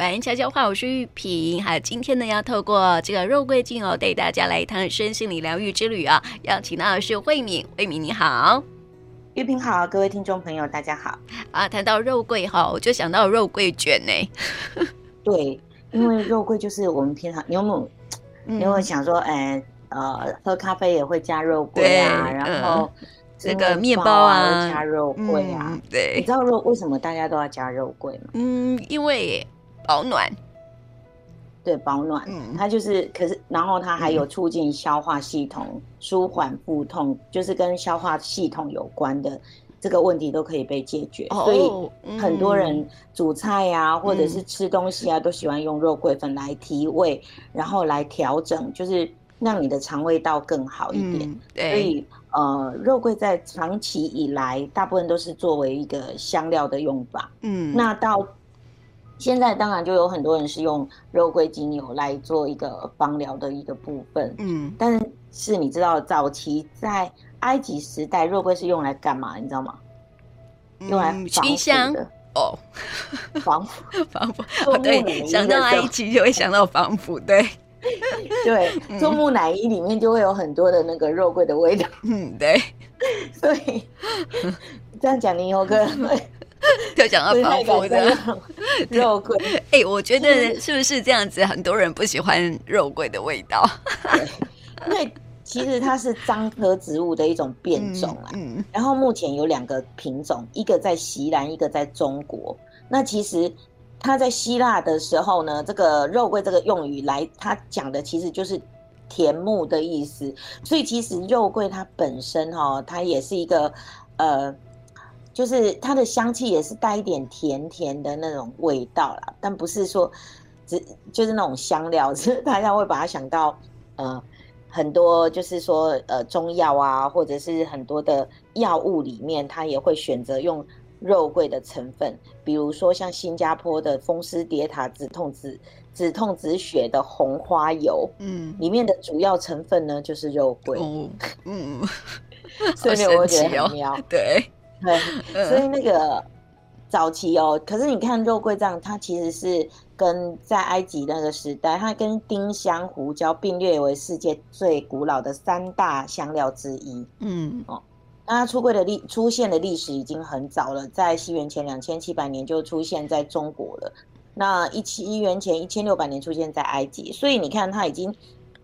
玩悄悄话，我是玉萍。好，今天呢要透过这个肉桂精油带大家来一趟身心灵疗愈之旅啊！邀请到的是慧敏，慧敏你好，玉萍好，各位听众朋友大家好。啊，谈到肉桂哈，我就想到肉桂卷呢。对，因为肉桂就是我们平常你有没有，你有没有想说，哎，呃，喝咖啡也会加肉桂啊，然后。这个面包啊，加肉桂啊，嗯、对，你知道肉为什么大家都要加肉桂吗？嗯，因为保暖，对，保暖，嗯，它就是，可是，然后它还有促进消化系统、嗯、舒缓腹痛，就是跟消化系统有关的这个问题都可以被解决。哦、所以很多人煮菜呀、啊，嗯、或者是吃东西啊，都喜欢用肉桂粉来提味，嗯、然后来调整，就是让你的肠胃道更好一点。嗯、对，所以。呃，肉桂在长期以来，大部分都是作为一个香料的用法。嗯，那到现在，当然就有很多人是用肉桂精油来做一个芳疗的一个部分。嗯，但是你知道，早期在埃及时代，肉桂是用来干嘛？你知道吗？用来熏香哦，防腐 防腐。哦，对，想到埃及就会想到防腐，对。对，做木乃伊里面就会有很多的那个肉桂的味道。嗯，对。所以这样讲，你以后就讲到防腐的 肉桂。哎、欸，我觉得是不是这样子？很多人不喜欢肉桂的味道，因为其实它是樟科植物的一种变种啊。嗯。然后目前有两个品种，一个在西兰，一个在中国。那其实。它在希腊的时候呢，这个肉桂这个用语来，它讲的其实就是甜木的意思。所以其实肉桂它本身哈、哦，它也是一个呃，就是它的香气也是带一点甜甜的那种味道啦，但不是说只就是那种香料，是大家会把它想到呃很多就是说呃中药啊，或者是很多的药物里面，它也会选择用。肉桂的成分，比如说像新加坡的风湿跌塔止痛止止痛止血的红花油，嗯，里面的主要成分呢就是肉桂，嗯嗯，所以我觉得很妙，对对，所以那个早期哦，可是你看肉桂这样，它其实是跟在埃及那个时代，它跟丁香、胡椒并列为世界最古老的三大香料之一，嗯哦。那它出柜的历出现的历史已经很早了，在西元前两千七百年就出现在中国了。那一七一元前一千六百年出现在埃及，所以你看它已经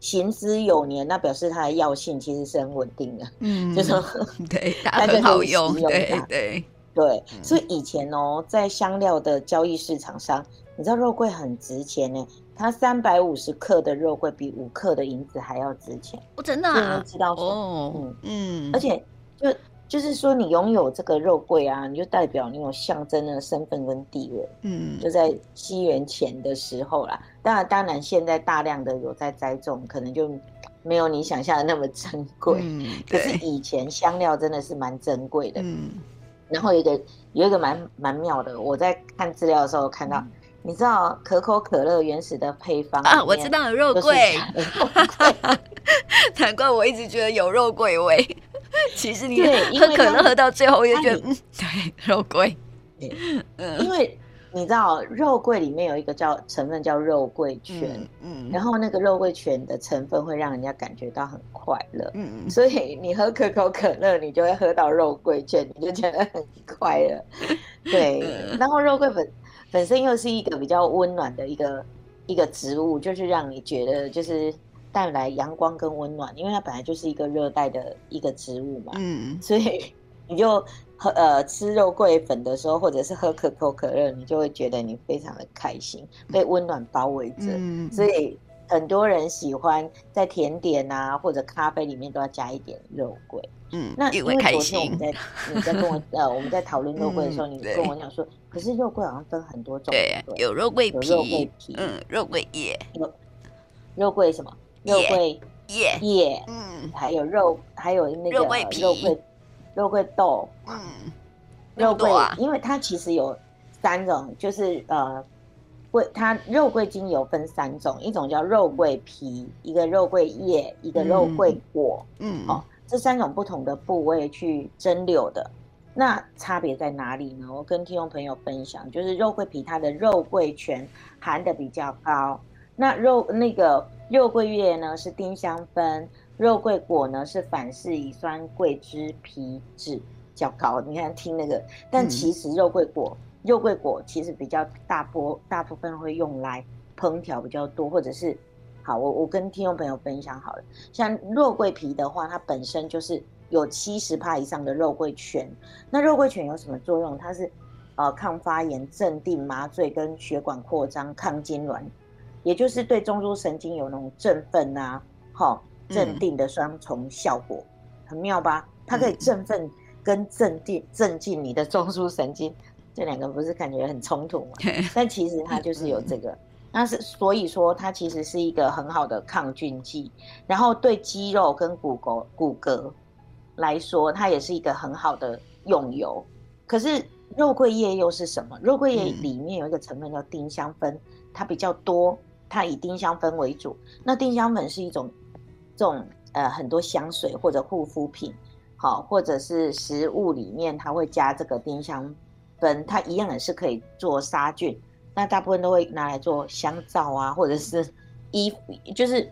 行之有年，那表示它的药性其实是很稳定的。嗯，就是 对，它很好用。对对对，所以以前哦，在香料的交易市场上，你知道肉桂很值钱呢。它三百五十克的肉桂比五克的银子还要值钱。我真的啊，知道哦，嗯嗯，而且。就就是说，你拥有这个肉桂啊，你就代表你有象征的身份跟地位。嗯，就在西元前的时候啦。当然，当然，现在大量的有在栽种，可能就没有你想象的那么珍贵。嗯，可是以前香料真的是蛮珍贵的。嗯，然后有一个有一个蛮蛮妙的，我在看资料的时候看到，嗯、你知道可口可乐原始的配方啊？我知道有肉桂，难怪我一直觉得有肉桂味。其实你喝可乐喝到最后，也觉得嗯，对，肉桂。嗯，因为你知道肉桂里面有一个叫成分叫肉桂醛，嗯，然后那个肉桂醛的成分会让人家感觉到很快乐，嗯，所以你喝可口可乐，你就会喝到肉桂醛，你就觉得很快乐。对，然后肉桂本本身又是一个比较温暖的一个一个植物，就是让你觉得就是。带来阳光跟温暖，因为它本来就是一个热带的一个植物嘛，嗯，所以你就喝呃吃肉桂粉的时候，或者是喝可口可乐，你就会觉得你非常的开心，被温暖包围着。嗯，所以很多人喜欢在甜点啊或者咖啡里面都要加一点肉桂。嗯，那因为昨天我们在你在跟我呃我们在讨论肉桂的时候，你跟我讲说，可是肉桂好像分很多种，对，有肉桂皮，有肉桂皮，嗯，肉桂叶，有肉桂什么？肉桂叶叶，嗯，还有肉，还有那个肉桂皮、肉桂、肉桂豆，嗯，肉桂，因为它其实有三种，就是呃，桂它肉桂精油分三种，一种叫肉桂皮，一个肉桂叶，一个肉桂果，嗯，哦，这三种不同的部位去蒸馏的，那差别在哪里呢？我跟听众朋友分享，就是肉桂皮它的肉桂醛含的比较高，那肉那个肉桂叶呢是丁香酚，肉桂果呢是反式乙酸桂枝皮质较高。你看听那个，但其实肉桂果、嗯、肉桂果其实比较大波，大部分会用来烹调比较多，或者是好，我我跟听众朋友分享好了，像肉桂皮的话，它本身就是。有七十帕以上的肉桂醛，那肉桂醛有什么作用？它是呃抗发炎、镇定、麻醉跟血管扩张、抗痙攣，也就是对中枢神经有那种振奋啊、好镇定的双重效果，嗯、很妙吧？它可以振奋跟镇定、镇静你的中枢神经，这两个不是感觉很冲突吗？但其实它就是有这个，那是所以说它其实是一个很好的抗菌剂，然后对肌肉跟骨骼骨骼。来说，它也是一个很好的用油。可是肉桂叶又是什么？肉桂叶里面有一个成分叫丁香酚，它比较多，它以丁香酚为主。那丁香粉是一种这种呃很多香水或者护肤品，好，或者是食物里面它会加这个丁香酚，它一样也是可以做杀菌。那大部分都会拿来做香皂啊，或者是 衣服，就是。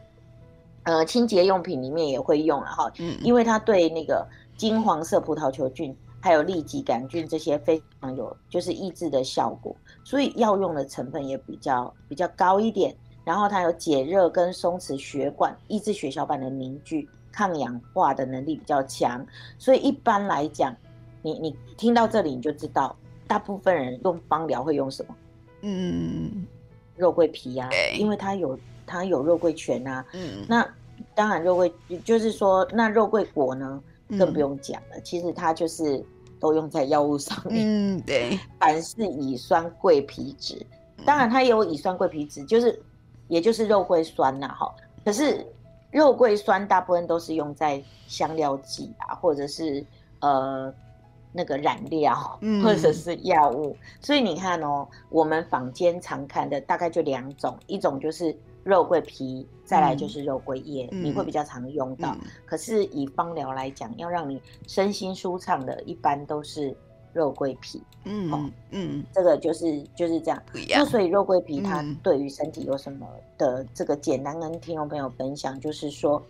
呃，清洁用品里面也会用了哈，嗯，因为它对那个金黄色葡萄球菌还有痢疾杆菌这些非常有就是抑制的效果，所以药用的成分也比较比较高一点。然后它有解热跟松弛血管、抑制血小板的凝聚、抗氧化的能力比较强。所以一般来讲，你你听到这里你就知道，大部分人用芳疗会用什么？嗯，肉桂皮呀，啊，因为它有。它有肉桂醛啊，嗯，那当然肉桂就是说，那肉桂果呢，更不用讲了，嗯。其实它就是都用在药物上面，嗯，对，反式乙酸桂皮酯，当然它也有乙酸桂皮酯，就是也就是肉桂酸呐，哈。可是肉桂酸大部分都是用在香料剂啊，或者是呃那个染料，或者是药物，嗯。所以你看哦，我们坊间常看的大概就两种，一种就是。肉桂皮，再来就是肉桂叶，嗯，你会比较常用到。嗯、可是以芳疗来讲，要让你身心舒畅的，一般都是肉桂皮。嗯、哦、嗯，这个就是就是这样。那所以肉桂皮它对于身体有什么的这个简单跟听众朋友分享，就是说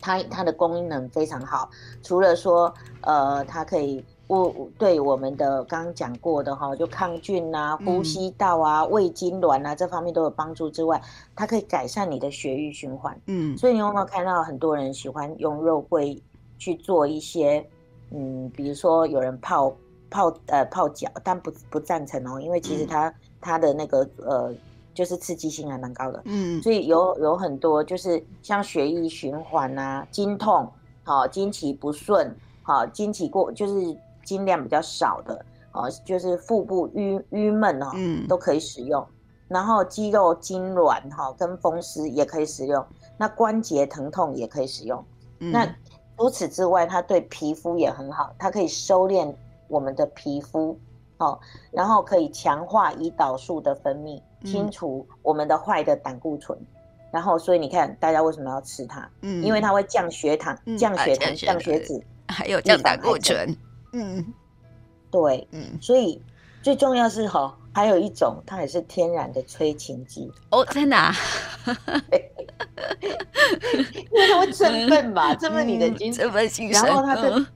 它它的功能非常好，除了说呃它可以。我对我们的刚刚讲过的哈，就抗菌啊、呼吸道啊、嗯、胃痉挛啊这方面都有帮助之外，它可以改善你的血液循环。嗯，所以你有没有看到很多人喜欢用肉桂去做一些，嗯，比如说有人泡泡呃泡脚，但不不赞成哦，因为其实它、嗯、它的那个呃就是刺激性还蛮高的。嗯，所以有有很多就是像血液循环啊、经痛、好经期不顺、好经期过就是。经量比较少的哦，就是腹部郁郁闷哦，嗯，都可以使用。然后肌肉痉挛哈，跟风湿也可以使用。那关节疼痛也可以使用。嗯、那除此之外，它对皮肤也很好，它可以收敛我们的皮肤哦，然后可以强化胰岛素的分泌，清除我们的坏的胆固醇。嗯、然后，所以你看，大家为什么要吃它？嗯，因为它会降血糖、降血糖、降血脂，还有降胆固醇。嗯，对，嗯，所以最重要是哈，还有一种，它也是天然的催情剂哦，在哪？因为它会振奋嘛，振奋你的精神，然后它的，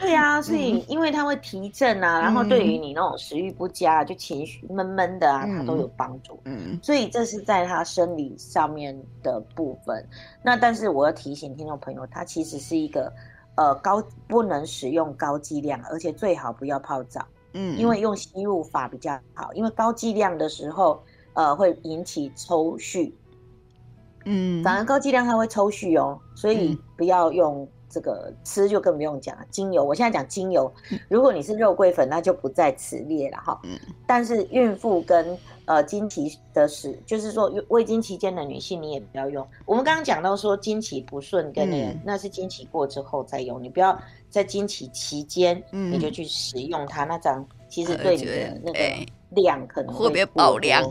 对呀、啊，所以因为它会提振啊，然后对于你那种食欲不佳、就情绪闷闷的啊，它都有帮助。嗯，所以这是在它生理上面的部分。那但是我要提醒听众朋友，它其实是一个。呃，高不能使用高剂量，而且最好不要泡澡，嗯，因为用吸入法比较好，因为高剂量的时候，呃，会引起抽搐，嗯，反而高剂量它会抽蓄哦，所以不要用。这个吃就更不用讲了，精油。我现在讲精油，如果你是肉桂粉，那就不在此列了哈。嗯。但是孕妇跟呃经期的时，就是说未经期间的女性，你也不要用。我们刚刚讲到说经期不顺跟那个、嗯，那是经期过之后再用，你不要在经期期间你就去使用它，嗯、那这样其实对你的那个量可能会，会不会爆量？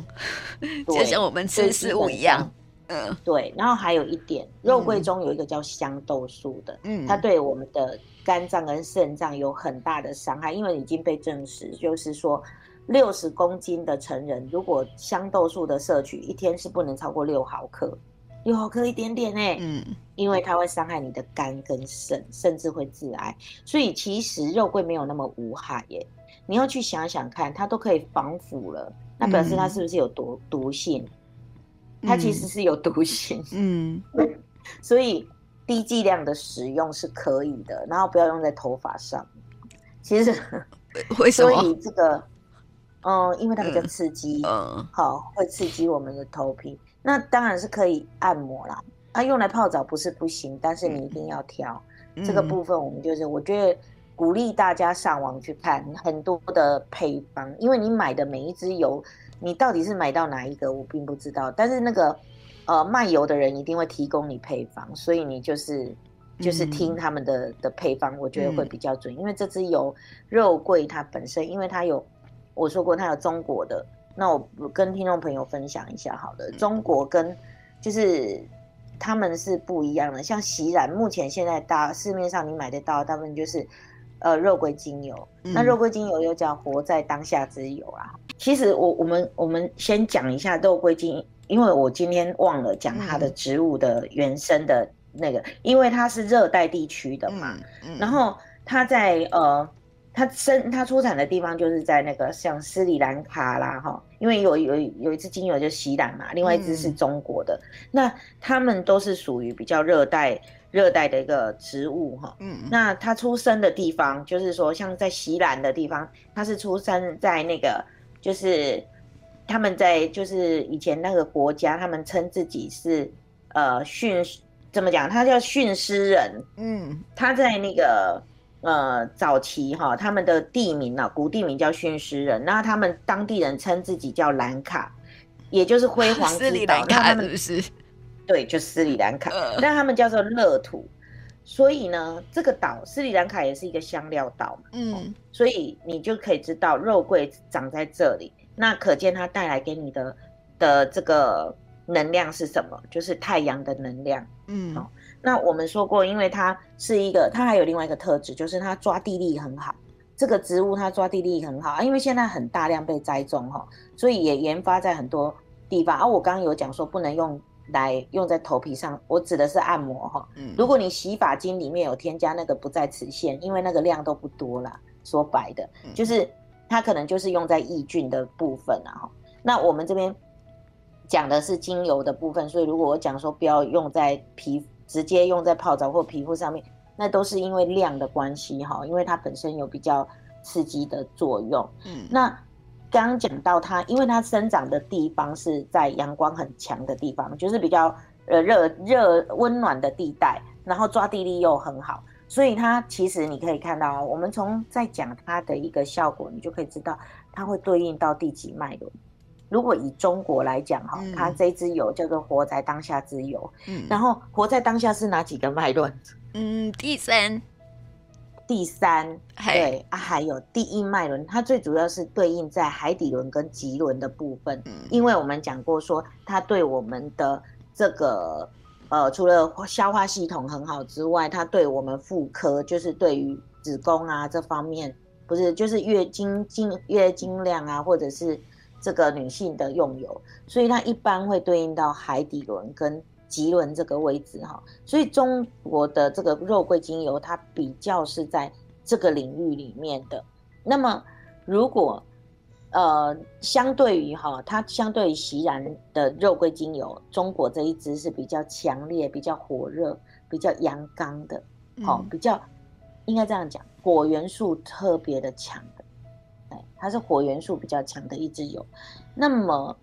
就像我们吃食物一样。嗯，对。然后还有一点，肉桂中有一个叫香豆素的，嗯，它对我们的肝脏跟肾脏有很大的伤害，因为已经被证实，就是说六十公斤的成人，如果香豆素的摄取一天是不能超过六毫克。六毫克一点点哎，嗯，因为它会伤害你的肝跟肾，甚至会致癌。所以其实肉桂没有那么无害耶。你要去想想看，它都可以防腐了，那表示它是不是有毒毒性？它其实是有毒性，嗯，所以低剂量的使用是可以的，然后不要用在头发上。其实，为什么？所以这个，嗯，因为它比较刺激，嗯，好，会刺激我们的头皮。那当然是可以按摩啦，它、啊、用来泡澡不是不行，但是你一定要挑、嗯、这个部分。我们就是，我觉得鼓励大家上网去看很多的配方，因为你买的每一支油，你到底是买到哪一个，我并不知道。但是那个呃卖油的人一定会提供你配方，所以你就是就是听他们的、嗯、的配方，我觉得会比较准。因为这支油肉桂它本身，因为它有我说过它有中国的。那我跟听众朋友分享一下，好了，中国跟就是他们是不一样的。像锡兰，目前现在大市面上你买得到，大部分就是呃肉桂精油。那肉桂精油又叫活在当下之油啊。其实我我们我们先讲一下肉桂精，因为我今天忘了讲它的植物的原生的那个，因为它是热带地区的嘛，然后它在呃。它生它出产的地方就是在那个像斯里兰卡啦哈，因为有有有一支精油就西兰嘛，另外一支是中国的，嗯、那它们都是属于比较热带热带的一个植物哈。嗯，那它出生的地方就是说像在西兰的地方，它是出生在那个就是他们在就是以前那个国家，他们称自己是呃训怎么讲？他叫训狮人。嗯，他在那个。呃，早期哈，他们的地名呢，古地名叫训狮人，那他们当地人称自己叫兰卡，也就是辉煌 之岛。斯里兰卡是不是？对，就斯里兰卡，呃、但他们叫做乐土。所以呢，这个岛斯里兰卡也是一个香料岛。嗯，所以你就可以知道肉桂长在这里，那可见它带来给你的的这个能量是什么？就是太阳的能量。嗯。好那我们说过，因为它是一个，它还有另外一个特质，就是它抓地力很好。这个植物它抓地力很好，因为现在很大量被栽种哈，所以也研发在很多地方。而、啊、我刚刚有讲说不能用来用在头皮上，我指的是按摩哈。嗯。如果你洗发精里面有添加那个不在此限，因为那个量都不多啦。说白的，就是它可能就是用在抑菌的部分啊哈。那我们这边讲的是精油的部分，所以如果我讲说不要用在皮。直接用在泡澡或皮肤上面，那都是因为量的关系哈，因为它本身有比较刺激的作用。嗯，那刚刚讲到它，因为它生长的地方是在阳光很强的地方，就是比较呃热热温暖的地带，然后抓地力又很好，所以它其实你可以看到，我们从在讲它的一个效果，你就可以知道它会对应到第几脉轮。如果以中国来讲哈，它这支油叫做活在当下之油，嗯，然后活在当下是哪几个脉轮？嗯，第三，第三，对啊，还有第一脉轮，它最主要是对应在海底轮跟脐轮的部分，嗯，因为我们讲过说，它对我们的这个呃，除了消化系统很好之外，它对我们妇科，就是对于子宫啊这方面，不是就是月经经月经量啊，或者是。这个女性的用油，所以它一般会对应到海底轮跟脐轮这个位置哈。所以中国的这个肉桂精油，它比较是在这个领域里面的。那么，如果呃相对于哈，它相对于席然的肉桂精油，中国这一支是比较强烈、比较火热、比较阳刚的，好，比较应该这样讲，火元素特别的强的。它是火元素比较强的一支油，那么，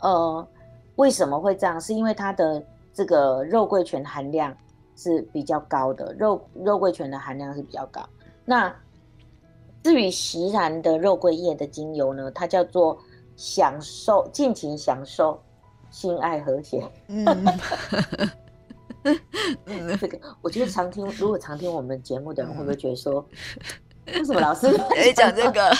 呃，为什么会这样？是因为它的这个肉桂醛含量是比较高的，肉肉桂醛的含量是比较高。那至于锡兰的肉桂叶的精油呢，它叫做享受，尽情享受，性爱和谐。嗯，这个我觉得常听，如果常听我们节目的人，会不会觉得说，为什么老师哎讲这个？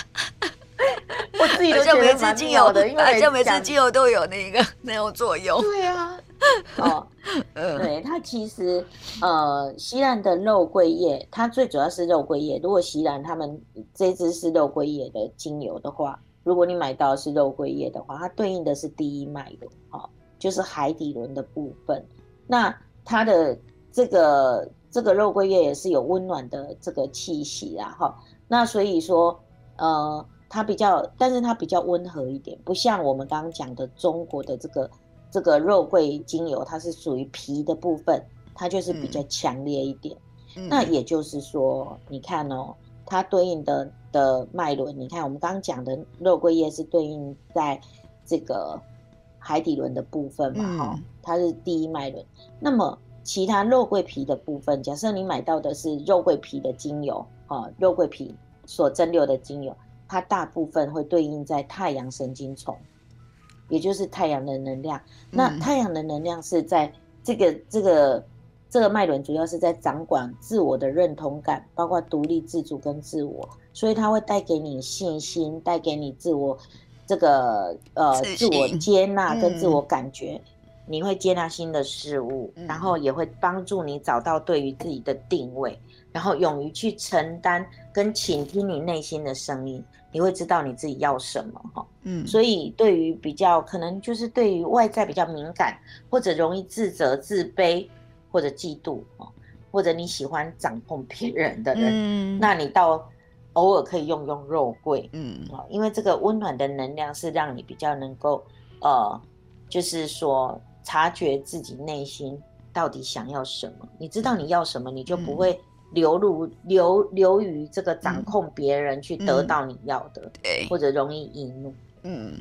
我自己都觉得蛮精油的，因为好像每次精油都有那个那种作用。对啊，哦，对，它其实呃，西兰的肉桂叶，它最主要是肉桂叶。如果西兰他们这支是肉桂叶的精油的话，如果你买到的是肉桂叶的话，它对应的是第一脉轮，哈，就是海底轮的部分。那它的这个这个肉桂叶也是有温暖的这个气息啊，哈。那所以说，呃，它比较，但是它比较温和一点，不像我们刚刚讲的中国的这个。这个肉桂精油，它是属于皮的部分，它就是比较强烈一点。嗯、那也就是说，你看哦，它对应的的脉轮，你看我们刚刚讲的肉桂叶是对应在这个海底轮的部分嘛，哈、嗯，它是第一脉轮。那么其他肉桂皮的部分，假设你买到的是肉桂皮的精油，啊，肉桂皮所蒸馏的精油，它大部分会对应在太阳神经丛。也就是太阳的能量，那太阳的能量是在这个这个这个脉轮，主要是在掌管自我的认同感，包括独立自主跟自我，所以它会带给你信心，带给你自我这个呃自我接纳跟自我感觉，你会接纳新的事物，然后也会帮助你找到对于自己的定位，然后勇于去承担跟倾听你内心的声音。你会知道你自己要什么哈，嗯，所以对于比较可能就是对于外在比较敏感，或者容易自责、自卑或者嫉妒，或者你喜欢掌控别人的人，嗯，那你到偶尔可以用用肉桂，嗯，因为这个温暖的能量是让你比较能够呃，就是说察觉自己内心到底想要什么，你知道你要什么，你就不会。流入流流于这个掌控别人去得到你要的，嗯、对，或者容易易怒，嗯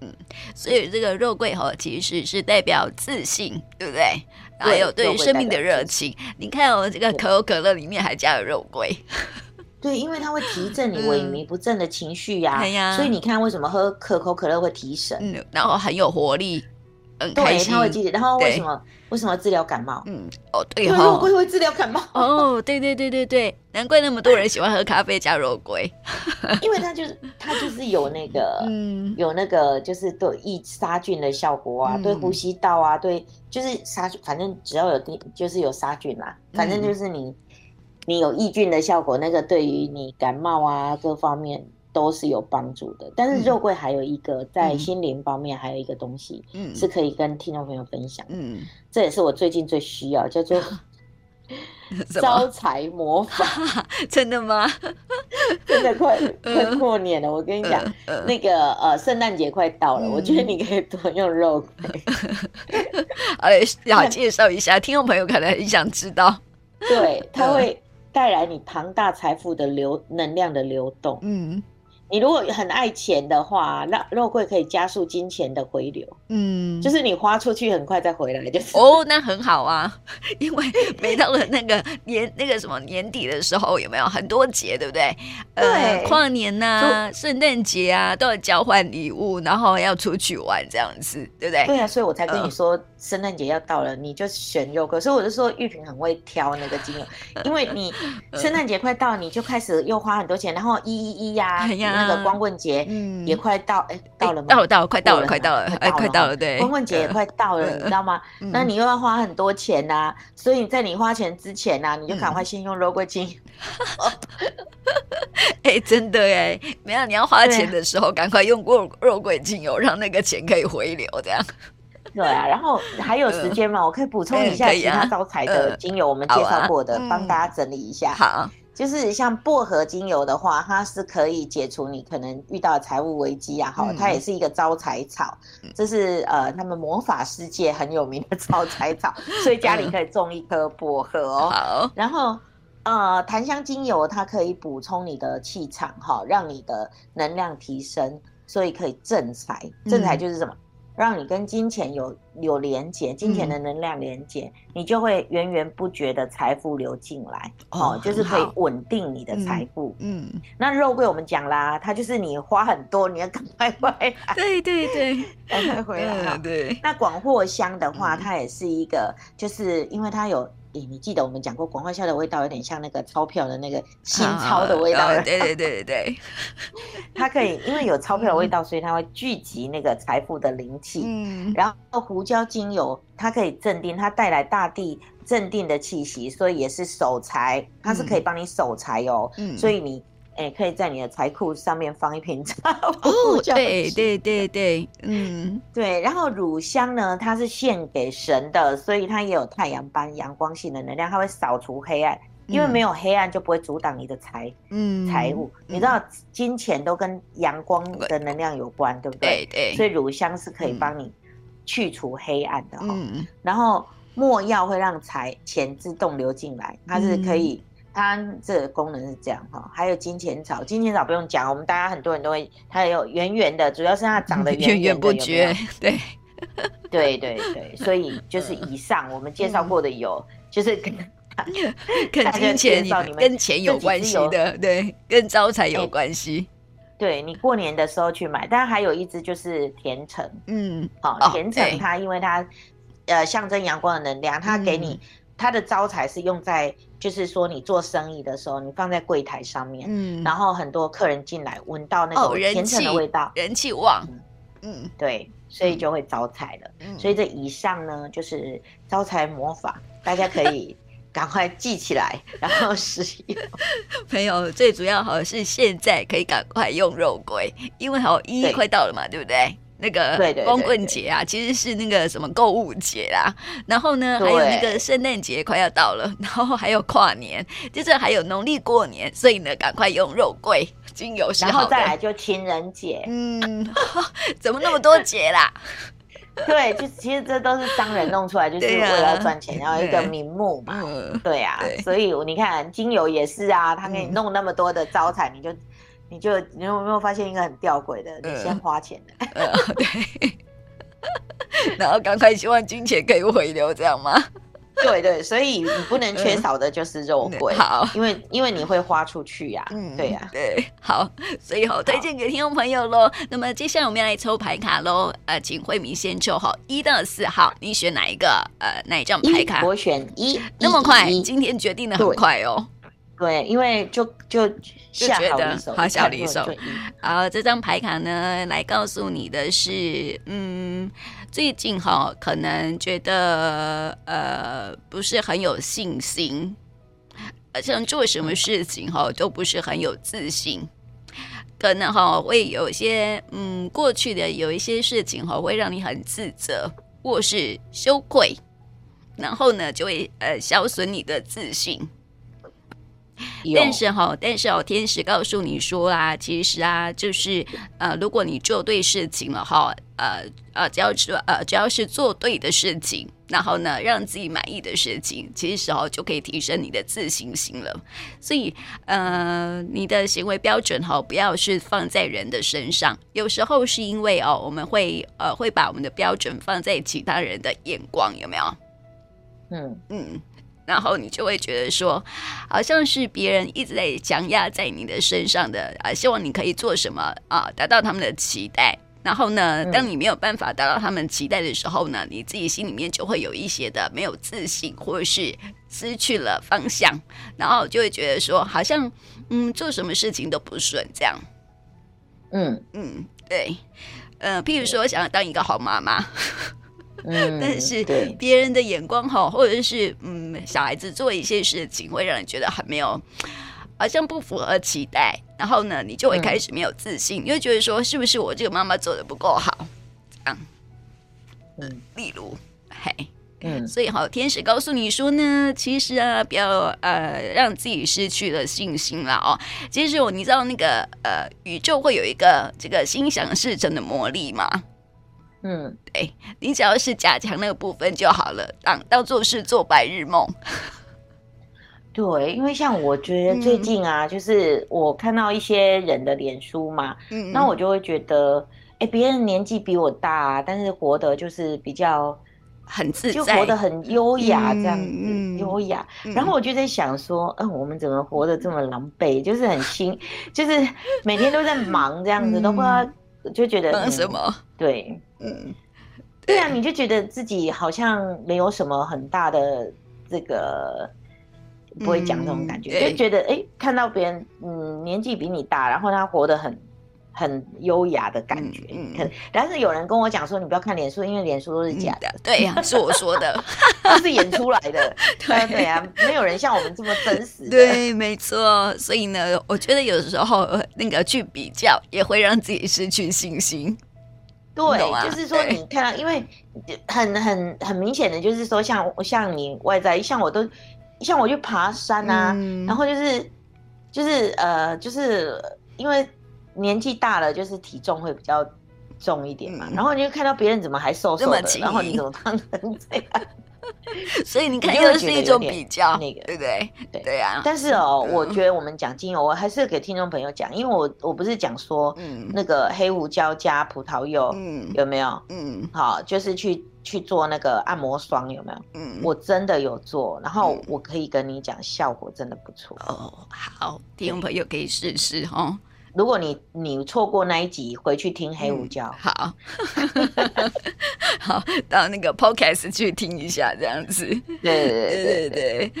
嗯，所以这个肉桂哈其实是代表自信，对不对？还有对生命的热情。你看哦，这个可口可乐里面还加了肉桂，对，因为它会提振你萎靡不振的情绪呀，呀。所以你看为什么喝可口可乐会提神，嗯，然后很有活力。对，他会记得。然后为什么为什么治疗感冒？嗯，哦，对，肉桂会治疗感冒。哦，对对对对对，难怪那么多人喜欢喝咖啡加肉桂，因为它就是它就是有那个，嗯，有那个就是对抑杀菌的效果啊，嗯、对呼吸道啊，对，就是杀菌，反正只要有就是有杀菌啦，反正就是你、嗯、你有抑菌的效果，那个对于你感冒啊各方面。都是有帮助的，但是肉桂还有一个在心灵方面还有一个东西，嗯，是可以跟听众朋友分享，嗯，这也是我最近最需要，叫做 招财魔法，真的吗？真的快快过年了，我跟你讲，那个呃，圣诞节快到了，我觉得你可以多用肉桂，哎，要介绍一下，听众朋友可能很想知道，对，它会带来你庞大财富的流能量的流动，嗯。你如果很爱钱的话，那肉桂可以加速金钱的回流。嗯，就是你花出去很快再回来，就是哦，那很好啊。因为每到了那个年那个什么年底的时候，有没有很多节，对不对？对，呃、跨年呐、啊、圣诞节啊，都要交换礼物，然后要出去玩，这样子，对不对？对啊，所以我才跟你说，圣诞节要到了，你就选肉桂。所以我就说玉萍很会挑那个精油，因为你圣诞节快到，你就开始又花很多钱，然后一一一呀。那个光棍节也快到，哎、嗯，到了吗？到了，到了，快到了，快到了，哎，快到了，对，光棍节也快到了，你知道吗？嗯、那你又要花很多钱呐、啊，所以在你花钱之前呐、啊，你就赶快先用肉桂精。哎、欸，真的哎，没有，你要花钱的时候，赶快用过肉桂精油，让那个钱可以回流，这样。对啊，然后还有时间吗？我可以补充一下其他招财的精油，我们介绍过的，帮、嗯、大家整理一下。好。就是像薄荷精油的话，它是可以解除你可能遇到的财务危机啊，哈、嗯，它也是一个招财草，这是呃他们魔法世界很有名的 招财草，所以家里可以种一颗薄荷哦。好，然后呃檀香精油它可以补充你的气场哈，让你的能量提升，所以可以正财，正财就是什么？嗯让你跟金钱有有连接，金钱的能量连接，嗯，你就会源源不绝的财富流进来，哦，就是可以稳定你的财富。嗯，嗯，那肉桂我们讲啦，它就是你花很多，你要赶快回来。对对对，赶快回来。对。那广藿香的话，它也是一个，就是因为它有欸，你记得我们讲过广藿香的味道有点像那个钞票的那个新钞的味道，哦哦，对对对对对，它可以因为有钞票的味道，所以它会聚集那个财富的灵气。嗯，然后胡椒精油它可以镇定，它带来大地镇定的气息，所以也是守财，它是可以帮你守财哦。嗯，所以你。哎、欸，可以在你的财库上面放一瓶茶。哦，对对对对，嗯，对。然后乳香呢，它是献给神的，所以它也有太阳般阳光性的能量，它会扫除黑暗。嗯、因为没有黑暗，就不会阻挡你的财，嗯，财物。你知道，金钱都跟阳光的能量有关，对不对？对对。所以乳香是可以帮你去除黑暗的哈。嗯。然后墨药会让财钱自动流进来，它是可以。它这个功能是这样哈，还有金钱草，金钱草不用讲，我们大家很多人都会，它有圆圆的，主要是它长得圆圆 不绝，对，对对对，所以就是以上我们介绍过的有，嗯、就是跟 跟金钱你们跟钱有关系的，对，跟招财有关系，欸、对你过年的时候去买，但还有一只就是甜橙，嗯，好，甜橙它因为它呃象征阳光的能量，它给你。嗯。它的招财是用在，就是说你做生意的时候，你放在柜台上面，嗯，然后很多客人进来闻到那个甜橙的味道，哦、人气旺，嗯，对，所以就会招财了。嗯、所以这以上呢，就是招财魔法，大家可以 赶快记起来，然后使用。朋友，最主要好是现在可以赶快用肉桂，因为好一一快到了嘛，对，对不对？那个光棍节啊，其实是那个什么购物节啦。然后呢，还有那个圣诞节快要到了，然后还有跨年，就是还有农历过年，所以呢，赶快用肉桂精油。然后再来就情人节，嗯，怎么那么多节啦？对，就其实这都是商人弄出来，就是为了要赚钱，然后一个名目嘛。对啊，所以你看精油也是啊，他给你弄那么多的招财，你就。你就你有没有发现一个很吊诡的？你先花钱的，呃呃、对，然后赶快希望金钱可以回流，这样吗？对对，所以你不能缺少的就是肉桂，呃、好，因为因为你会花出去呀、啊，嗯，对呀、啊，对，好，所以好推荐给听众朋友喽。那么接下来我们要来抽牌卡喽，呃，请慧明先抽好一到四号，你选哪一个？呃，哪一张牌卡？我选一，那么快，今天决定的很快哦。对，因为就就下好离手，好下离手。好，这张牌卡呢，来告诉你的是，嗯，最近哈，可能觉得呃不是很有信心，好像做什么事情哈都不是很有自信，可能哈会有一些嗯过去的有一些事情哈会让你很自责或是羞愧，然后呢就会呃消损你的自信。但是哈，但是哦，天使告诉你说啊，其实啊，就是呃，如果你做对事情了哈，呃呃，只要是呃，只要是做对的事情，然后呢，让自己满意的事情，其实哦，就可以提升你的自信心了。所以呃，你的行为标准哈，不要是放在人的身上，有时候是因为哦，我们会呃，会把我们的标准放在其他人的眼光，有没有？嗯嗯。然后你就会觉得说，好像是别人一直在强压在你的身上的啊，希望你可以做什么啊，达到他们的期待。然后呢，当你没有办法达到他们期待的时候呢，你自己心里面就会有一些的没有自信，或者是失去了方向，然后就会觉得说，好像嗯，做什么事情都不顺这样。嗯嗯，对，呃，譬如说想要当一个好妈妈。嗯，但是别人的眼光哈，或者是嗯，小孩子做一些事情，会让人觉得很没有，好像不符合期待。然后呢，你就会开始没有自信，你会觉得说，是不是我这个妈妈做的不够好？这样，嗯，例如，嘿，嗯，所以好，天使告诉你说呢，其实啊，不要呃，让自己失去了信心了哦。其实我你知道那个呃，宇宙会有一个这个心想事成的魔力吗？嗯，对，你只要是加强那个部分就好了，当当做是做白日梦。对，因为像我觉得最近啊，嗯、就是我看到一些人的脸书嘛，嗯，那我就会觉得，哎，别人年纪比我大，啊，但是活得就是比较很自在，就活得很优雅这样子，嗯、优雅。然后我就在想说，嗯，我们怎么活得这么狼狈？就是很辛，就是每天都在忙这样子，嗯、都不知道。就觉得忙什么？嗯、对，嗯，对啊，你就觉得自己好像没有什么很大的这个不会讲这种感觉，嗯、就觉得哎、欸，看到别人嗯年纪比你大，然后他活得很。很优雅的感觉，嗯，嗯，但是有人跟我讲说，你不要看脸书，因为脸书都是假的。嗯、对呀、啊，是我说的，都是演出来的。对对呀、啊，没有人像我们这么真实。对，没错。所以呢，我觉得有时候那个去比较，也会让自己失去信心。对，就是说你看到，因为很很很明显的，就是说像像你外在，像我都像我去爬山啊，嗯、然后就是就是呃，就是因为。年纪大了，就是体重会比较重一点嘛，嗯、然后你就看到别人怎么还瘦瘦的，然后你怎么胖成这样？所以你看，又是一种比较，那个对不对？对对啊。但是哦，嗯、我觉得我们讲精油，我还是给听众朋友讲，因为我我不是讲说，嗯，那个黑胡椒加葡萄柚，嗯，有没有？嗯，好，就是去去做那个按摩霜，有没有？嗯，我真的有做，然后我可以跟你讲，效果真的不错。哦，好，听众朋友可以试试哈。如果你你错过那一集，回去听黑胡椒。嗯、好，好，到那个 podcast 去听一下，这样子。对对对对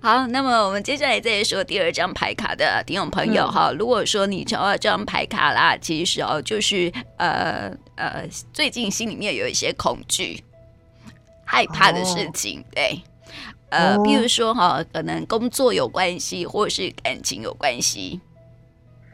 好，那么我们接下来再说第二张牌卡的听众朋友哈。嗯、如果说你抽到这张牌卡啦，其实哦，就是呃呃，最近心里面有一些恐惧、害怕的事情，哦、对，呃，比如说哈，可能工作有关系，或是感情有关系。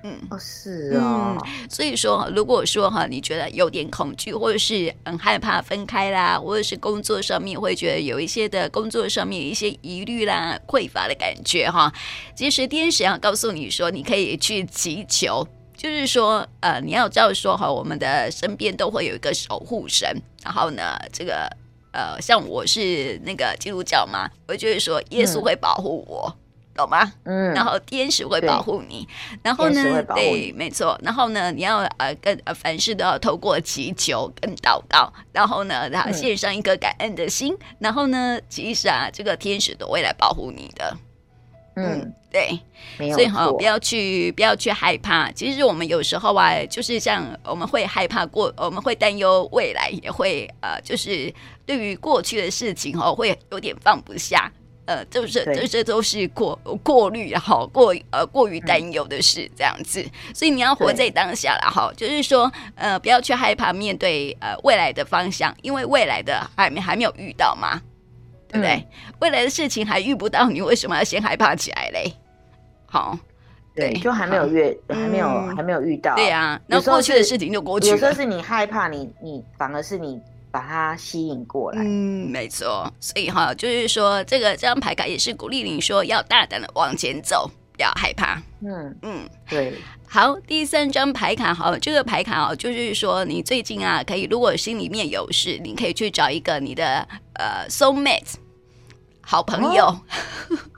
嗯，哦，是啊、哦。嗯，所以说，如果说哈，你觉得有点恐惧，或者是很害怕分开啦，或者是工作上面会觉得有一些的工作上面有一些疑虑啦、匮乏的感觉哈，其实天使要告诉你说，你可以去祈求，就是说，呃，你要知道说哈，我们的身边都会有一个守护神，然后呢，这个呃，像我是那个基督教嘛，我就会说耶稣会保护我。嗯懂吗？嗯，然后天使会保护你，然后呢，对，没错，然后呢，你要呃跟呃凡事都要透过祈求跟祷告，然后呢，然后献上一颗感恩的心，嗯、然后呢，其实啊，这个天使都会来保护你的。嗯，嗯对，所以哈，不要去不要去害怕。其实我们有时候啊，就是像我们会害怕过，我们会担忧未来，也会呃，就是对于过去的事情哦，会有点放不下。呃，就是这这都是过过滤也好过呃过于担忧的事这样子，所以你要活在当下了哈，就是说呃不要去害怕面对呃未来的方向，因为未来的还没还没有遇到嘛，对不对？嗯、未来的事情还遇不到，你为什么要先害怕起来嘞？好，对，就还没有遇，还没有还没有遇到，对啊，那过去的事情就过去了。有时候是你害怕你，你你反而是你。把它吸引过来，嗯，没错，所以哈，就是说，这个这张牌卡也是鼓励你说要大胆的往前走，不要害怕，嗯嗯，嗯对。好，第三张牌卡好，这个牌卡哦，就是说你最近啊，可以如果心里面有事，你可以去找一个你的呃 soul mate。好朋友，哦、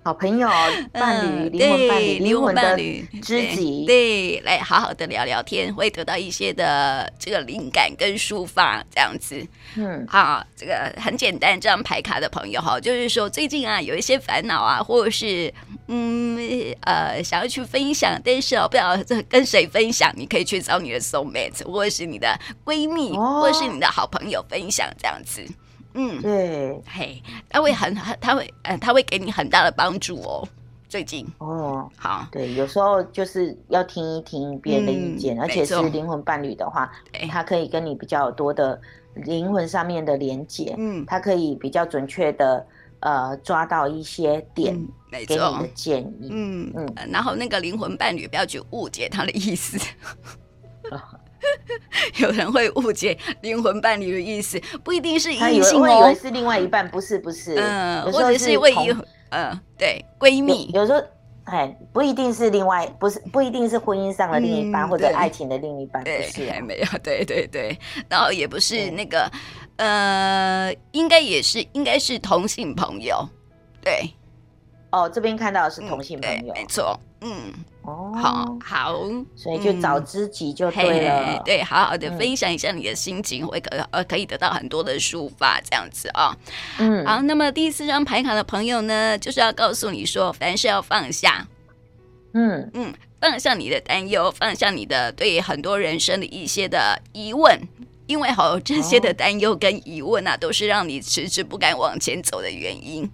好朋友，伴侣，灵、嗯、魂伴侣，灵魂伴侣，知己，对，来好好的聊聊天，会得到一些的这个灵感跟抒发，这样子。嗯，好，这个很简单，这张牌卡的朋友哈，就是说最近啊有一些烦恼啊，或者是嗯呃想要去分享，但是哦不知道这跟谁分享，你可以去找你的 soul mate，或者是你的闺蜜，哦、或者是你的好朋友分享，这样子。嗯，对，嘿，他会很很，他会，呃，他会给你很大的帮助哦。最近。哦，好，对，有时候就是要听一听别人的意见，嗯、而且是灵魂伴侣的话，对。他可以跟你比较多的灵魂上面的连接，嗯，他可以比较准确的呃抓到一些点，嗯、没，给你的建议，嗯嗯，然后那个灵魂伴侣不要去误解他的意思。有人会误解灵魂伴侣的意思，不一定是异性哦，以为是另外一半，不是不是，嗯，或者是为一，嗯，对，闺蜜，有时候，哎，不一定是另外，不是不一定是婚姻上的另一半，或者爱情的另一半，不是，还没有，对对对，然后也不是那个，呃，应该也是，应该是同性朋友，对，哦，这边看到的是同性朋友，没错，嗯。哦，好好，所以就找知己就对了。嗯、对，好好的分享一下你的心情，会可呃可以得到很多的抒发，这样子啊、哦。嗯，好，那么第四张牌卡的朋友呢，就是要告诉你说，凡事要放下。嗯嗯，放下你的担忧，放下你的对很多人生的一些的疑问，因为好这些的担忧跟疑问啊，哦、都是让你迟迟不敢往前走的原因。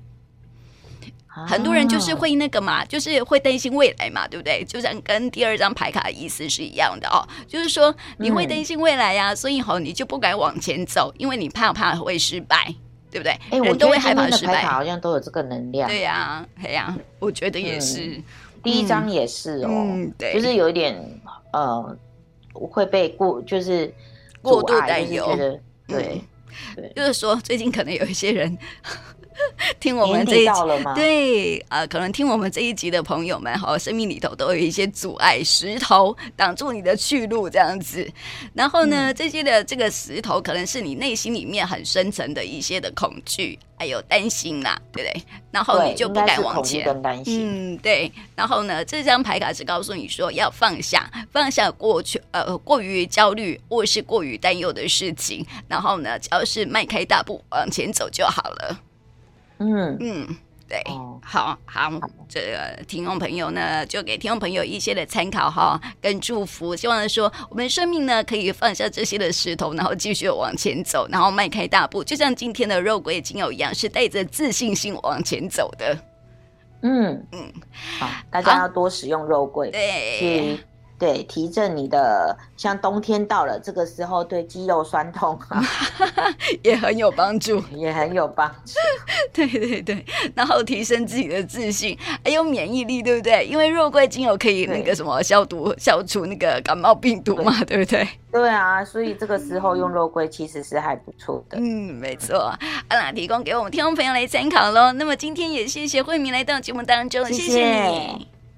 很多人就是会那个嘛，就是会担心未来嘛，对不对？就像跟第二张牌卡的意思是一样的哦，就是说你会担心未来呀、啊，嗯、所以吼你就不敢往前走，因为你怕怕会失败，对不对？哎，人都会害怕失败，好像都有这个能量。对呀、啊，对呀、啊，我觉得也是。嗯、第一张也是哦，嗯、对，就是有一点呃会被过，就是过度担忧，对就是说最近可能有一些人。听我们这一集，对，呃，可能听我们这一集的朋友们，哈，生命里头都有一些阻碍，石头挡住你的去路，这样子。然后呢，嗯、这些的这个石头，可能是你内心里面很深层的一些的恐惧，还有担心啦，对不对？然后你就不敢往前。嗯，对。然后呢，这张牌卡是告诉你说要放下，放下过去，呃，过于焦虑或是过于担忧的事情。然后呢，只要是迈开大步往前走就好了。嗯。嗯，对，哦、好好，这个听众朋友呢，就给听众朋友一些的参考哈，跟祝福，希望说我们生命呢可以放下这些的石头，然后继续往前走，然后迈开大步，就像今天的肉桂精油一样，是带着自信心往前走的。嗯。嗯，好，大家要多使用肉桂，对。对，提振你的，像冬天到了这个时候，对肌肉酸痛啊，也很有帮助，也很有帮助。对对对，然后提升自己的自信，还有免疫力，对不对？因为肉桂精油可以那个什么消毒、消除那个感冒病毒嘛，对，对不对？对啊，所以这个时候用肉桂其实是还不错的。嗯，没错。好啦，提供给我们听众朋友来参考喽。那么今天也谢谢慧明来到节目当中，谢谢，谢谢你。